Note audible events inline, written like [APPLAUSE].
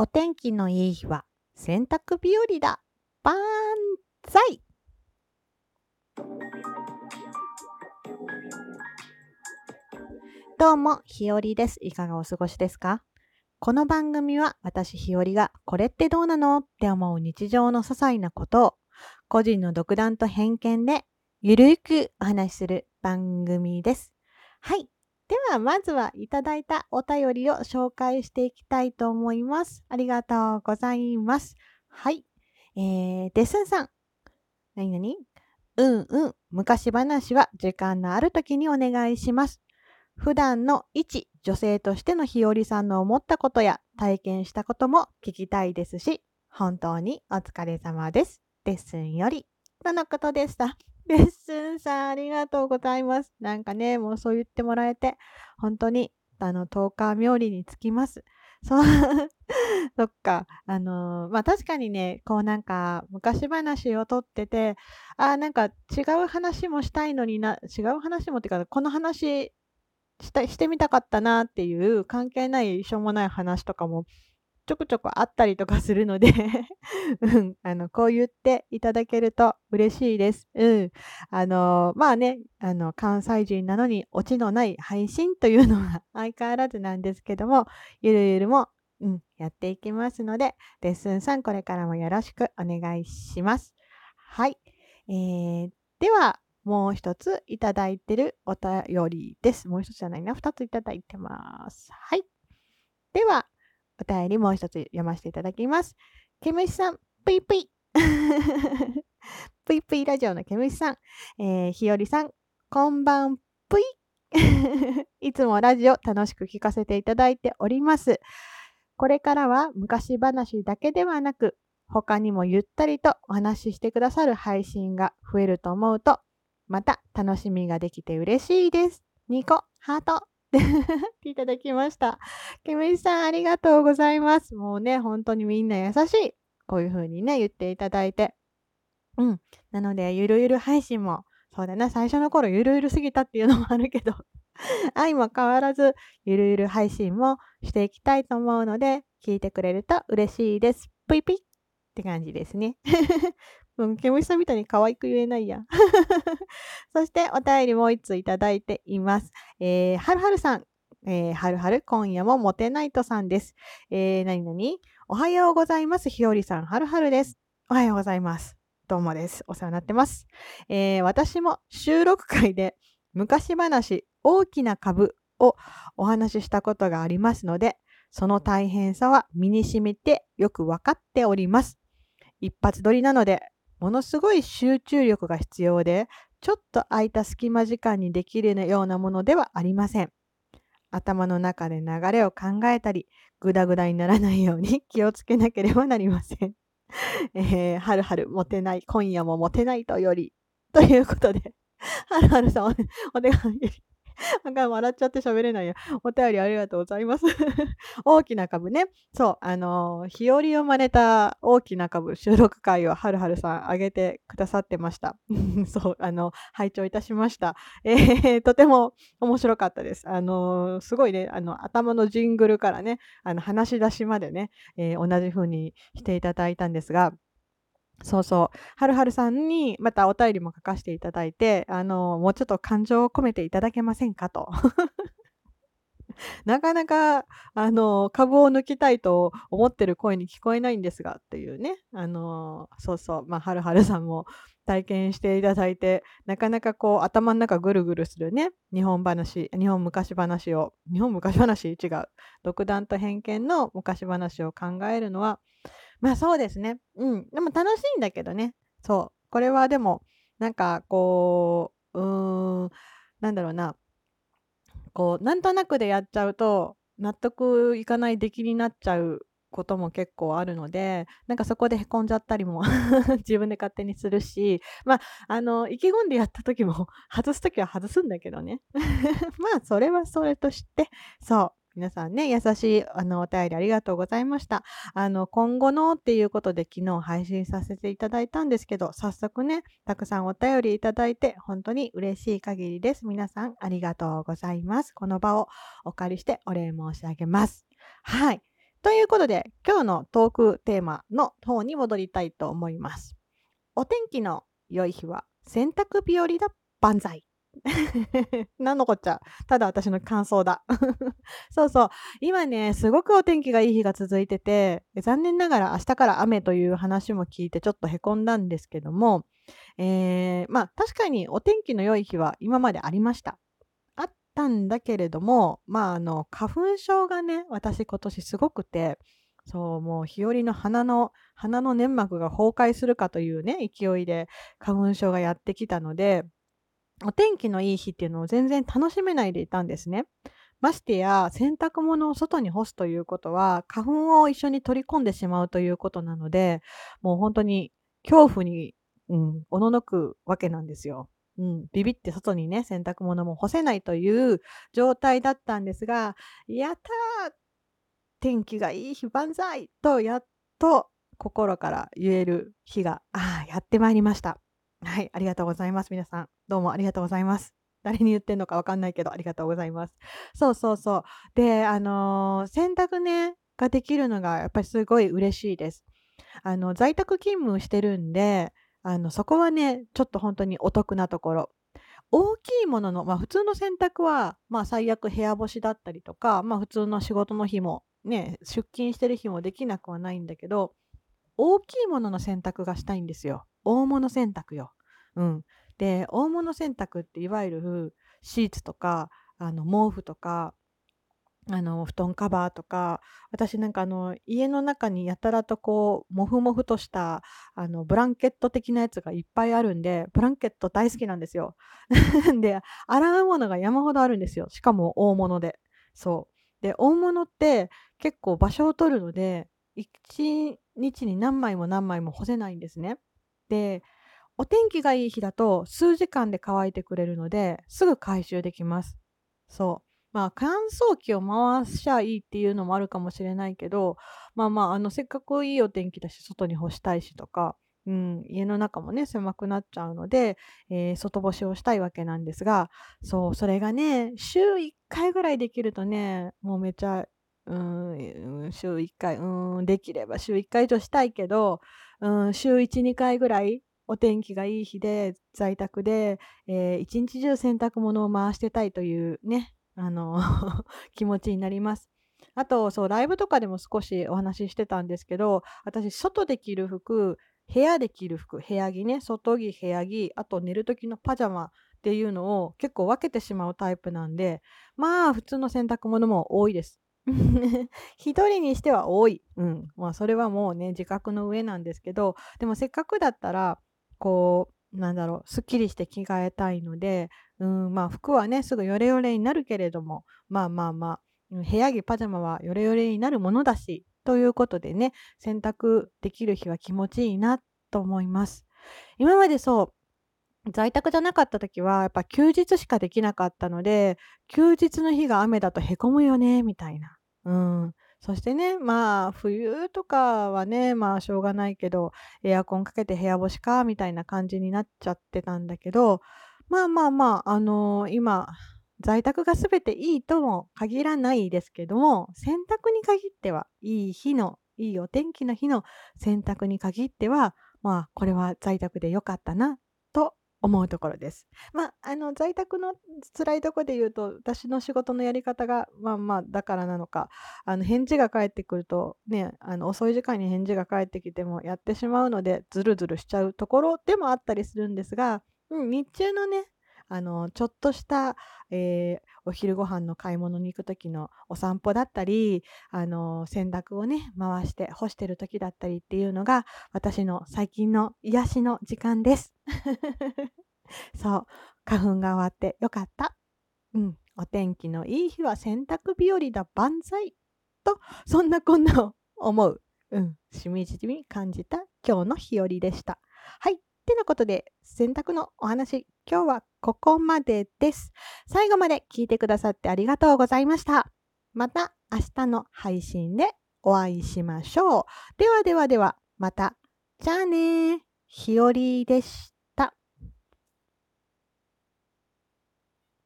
お天気のいい日は洗濯日和だ。バーンザイどうも、ひよりです。いかがお過ごしですか？この番組は私ひよりがこれってどうなのって思う日常の些細なことを個人の独断と偏見でゆるくお話しする番組です。はい。では、まずはいただいたお便りを紹介していきたいと思います。ありがとうございます。はい。えー、デッスンさん。なになにうんうん。昔話は時間のある時にお願いします。普段の一女性としてのひよりさんの思ったことや体験したことも聞きたいですし、本当にお疲れ様です。デッスンより。とのことでした。レッスンさん、ありがとうございます。なんかね、もうそう言ってもらえて、本当に、あの、10日冥利につきます。そう、[LAUGHS] そっか。あのーまあ確かにね、こうなんか、昔話をとってて、あーなんか違う話もしたいのにな、違う話もっていうか、この話したしてみたかったなっていう、関係ない、しょうもない話とかも、ちょくちょくあったりとかするので [LAUGHS] うん、あの、こう言っていただけると嬉しいです。うん。あの、まあね、あの、関西人なのにオチのない配信というのは相変わらずなんですけども、ゆるゆるも、うん、やっていきますので、レッスンさんこれからもよろしくお願いします。はい。えー、では、もう一ついただいてるお便りです。もう一つじゃないな。二ついただいてます。はい。では、お便りもう一つ読ませていただきます。ケムシさん、ぷいぷい。[LAUGHS] ぷいぷいラジオのケムシさん、えー、ひよりさん、こんばんぷい。[LAUGHS] いつもラジオ楽しく聞かせていただいております。これからは昔話だけではなく、他にもゆったりとお話ししてくださる配信が増えると思うと、また楽しみができて嬉しいです。ニコ、ハート。っ [LAUGHS] ていただきました。ケムシさん、ありがとうございます。もうね、本当にみんな優しい。こういう風にね、言っていただいて。うん。なので、ゆるゆる配信も、そうだな、最初の頃ゆるゆるすぎたっていうのもあるけど、[LAUGHS] 愛も変わらず、ゆるゆる配信もしていきたいと思うので、聞いてくれると嬉しいです。ぷいぷいって感じですね。うん、ケムシさんみたいに可愛く言えないや。[LAUGHS] そして、お便りもう一ついただいています。えー、はるはるさん。えー、はるはる、今夜もモテナイトさんです。えー、なになにおはようございます。ひよりさん、はるはるです。おはようございます。どうもです。お世話になってます。えー、私も収録会で昔話、大きな株をお話ししたことがありますので、その大変さは身に染みてよくわかっております。一発撮りなので、ものすごい集中力が必要で、ちょっと空いた隙間時間にできるようなものではありません。頭の中で流れを考えたり、ぐだぐだにならないように [LAUGHS] 気をつけなければなりません。[LAUGHS] えー、はるはる、モテない、今夜もモテないとより、ということで、はるはるさん、おお手紙、[LAUGHS] なんか笑っちゃって喋れないや。[LAUGHS] お便りありがとうございます。[LAUGHS] 大きな株ね。そう、あの、日和を真似た大きな株収録会をはるはるさん上げてくださってました。そう、あの、拝聴いたしました。えー、とても面白かったです。あの、すごいね、あの、頭のジングルからね、あの、話し出しまでね、えー、同じ風にしていただいたんですが、そうそう。はるはるさんにまたお便りも書かせていただいて、あの、もうちょっと感情を込めていただけませんかと。[LAUGHS] なかなか、あの、株を抜きたいと思ってる声に聞こえないんですが、っていうね。あの、そうそう。まあ、はるはるさんも体験していただいて、なかなかこう、頭の中ぐるぐるするね、日本話、日本昔話を、日本昔話？違う。独断と偏見の昔話を考えるのは、まあそうですね。うん。でも楽しいんだけどね。そう。これはでも、なんかこう、うーん、なんだろうな。こう、なんとなくでやっちゃうと、納得いかない出来になっちゃうことも結構あるので、なんかそこでへこんじゃったりも [LAUGHS] 自分で勝手にするし、まあ、あの、意気込んでやった時も [LAUGHS] 外す時は外すんだけどね。[LAUGHS] まあ、それはそれとして、そう。皆さんね、優しいあのお便りありがとうございました。あの、今後のっていうことで昨日配信させていただいたんですけど、早速ね、たくさんお便りいただいて、本当に嬉しい限りです。皆さんありがとうございます。この場をお借りしてお礼申し上げます。はい。ということで、今日のトークテーマの方に戻りたいと思います。お天気の良い日は洗濯日和だ万歳。[LAUGHS] 何のこっちゃ。ただ私の感想だ。[LAUGHS] そうそう。今ね、すごくお天気がいい日が続いてて、残念ながら明日から雨という話も聞いてちょっとへこんだんですけども、えー、まあ確かにお天気の良い日は今までありました。あったんだけれども、まああの、花粉症がね、私今年すごくて、そう、もう日和の鼻の、鼻の粘膜が崩壊するかというね、勢いで花粉症がやってきたので、お天気のいい日っていうのを全然楽しめないでいたんですね。ましてや洗濯物を外に干すということは花粉を一緒に取り込んでしまうということなのでもう本当に恐怖に、うん、おののくわけなんですよ。うん、ビビって外にね洗濯物も干せないという状態だったんですがやったー天気がいい日万歳とやっと心から言える日があやってまいりました。はい、ありがとうございます。皆さん。どうもありがとうございます。誰に言ってんのかわかんないけど、ありがとうございます。そうそうそう。で、あのー、洗濯ね、ができるのがやっぱりすごい嬉しいです。あの、在宅勤務してるんで、あの、そこはね、ちょっと本当にお得なところ。大きいものの、まあ普通の洗濯は、まあ最悪部屋干しだったりとか、まあ普通の仕事の日もね、出勤してる日もできなくはないんだけど、大きいものの洗濯がしたいんですよ。大物洗濯よ。うん。で、大物洗濯っていわゆるシーツとか、あの毛布とか、あの布団カバーとか私なんかあの家の中にやたらとこうモフモフとしたあのブランケット的なやつがいっぱいあるんでブランケット大好きなんですよ。[LAUGHS] で洗うものが山ほどあるんですよしかも大物で。そうで大物って結構場所を取るので1日に何枚も何枚も干せないんですね。でお天気がいい日だと数時間で乾いてくれるのですぐ回収できます。そう。まあ乾燥機を回しちゃいいっていうのもあるかもしれないけどまあまああのせっかくいいお天気だし外に干したいしとか、うん、家の中もね狭くなっちゃうので、えー、外干しをしたいわけなんですがそうそれがね週1回ぐらいできるとねもうめちゃうん、週1回、うん、できれば週1回以上したいけど、うん、週1、2回ぐらいお天気がいい日で在宅で、えー、一日中洗濯物を回してたいというね、あの [LAUGHS] 気持ちになります。あと、そう、ライブとかでも少しお話ししてたんですけど、私、外で着る服、部屋で着る服、部屋着ね、外着、部屋着、あと寝る時のパジャマっていうのを結構分けてしまうタイプなんで、まあ、普通の洗濯物も多いです。[LAUGHS] 一人にしては多い。うん。まあ、それはもうね、自覚の上なんですけど、でもせっかくだったら、こうなんだろうすっきりして着替えたいのでうんまあ服はねすぐヨレヨレになるけれどもまあまあまあ部屋着パジャマはヨレヨレになるものだしということでね洗濯できる日は気持ちいいなと思います。今までそう在宅じゃなかった時はやっぱ休日しかできなかったので休日の日が雨だとへこむよねみたいな。うん。そしてね、まあ、冬とかはね、まあ、しょうがないけど、エアコンかけて部屋干しか、みたいな感じになっちゃってたんだけど、まあまあまあ、あのー、今、在宅が全ていいとも限らないですけども、洗濯に限っては、いい日の、いいお天気の日の洗濯に限っては、まあ、これは在宅でよかったな、思うところです。まあ、あの在宅の辛いとこで言うと私の仕事のやり方がまあまあだからなのかあの返事が返ってくるとねあの遅い時間に返事が返ってきてもやってしまうのでズルズルしちゃうところでもあったりするんですが、うん、日中のねあのちょっとした、えー、お昼ご飯の買い物に行く時のお散歩だったりあの洗濯をね回して干してる時だったりっていうのが私の最近の癒しの時間です。[LAUGHS] そう花粉が終わってよかった。うん、お天気のいい日は洗濯日和だ万歳とそんなこんなを思う、うん、しみじみ感じた今日の日和でした。はい。ってなことで選択のお話今日はここまでです。最後まで聞いてくださってありがとうございました。また明日の配信でお会いしましょう。ではではでは、また。じゃあねひよりでした。